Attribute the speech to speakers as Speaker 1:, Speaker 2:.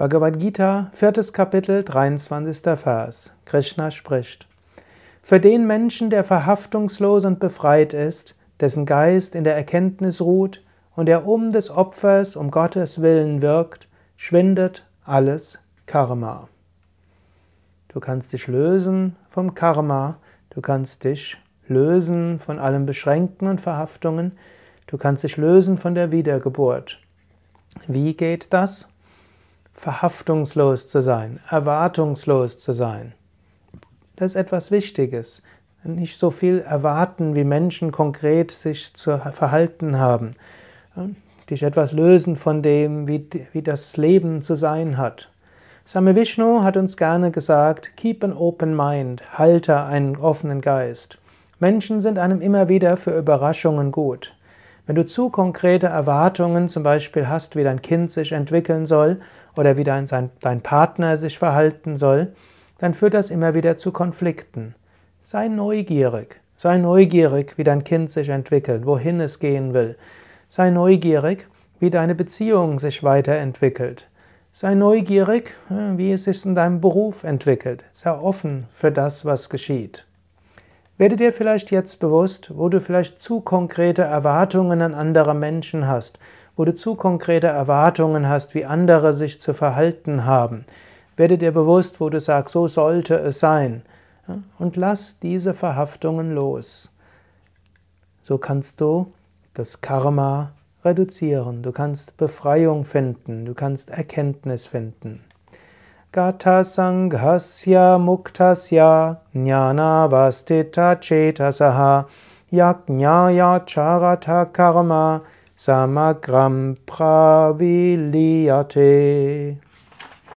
Speaker 1: Bhagavad Gita, viertes Kapitel, 23. Vers. Krishna spricht. Für den Menschen, der verhaftungslos und befreit ist, dessen Geist in der Erkenntnis ruht und der um des Opfers um Gottes Willen wirkt, schwindet alles Karma. Du kannst dich lösen vom Karma, du kannst dich lösen von allem Beschränken und Verhaftungen, du kannst dich lösen von der Wiedergeburt. Wie geht das? Verhaftungslos zu sein, erwartungslos zu sein. Das ist etwas Wichtiges. Nicht so viel erwarten, wie Menschen konkret sich zu verhalten haben. Dich etwas lösen von dem, wie, wie das Leben zu sein hat. Same Vishnu hat uns gerne gesagt, keep an open mind, halte einen offenen Geist. Menschen sind einem immer wieder für Überraschungen gut. Wenn du zu konkrete Erwartungen zum Beispiel hast, wie dein Kind sich entwickeln soll oder wie dein, sein, dein Partner sich verhalten soll, dann führt das immer wieder zu Konflikten. Sei neugierig. Sei neugierig, wie dein Kind sich entwickelt, wohin es gehen will. Sei neugierig, wie deine Beziehung sich weiterentwickelt. Sei neugierig, äh, wie es sich in deinem Beruf entwickelt. Sei offen für das, was geschieht. Werde dir vielleicht jetzt bewusst, wo du vielleicht zu konkrete Erwartungen an andere Menschen hast, wo du zu konkrete Erwartungen hast, wie andere sich zu verhalten haben. Werde dir bewusst, wo du sagst, so sollte es sein. Und lass diese Verhaftungen los. So kannst du das Karma reduzieren, du kannst Befreiung finden, du kannst Erkenntnis finden. कथसङ्घस्य मुक्तस्य ज्ञानावस्थितचेतसः याज्ञाया च कथकर्म समग्रम्भाविलीयते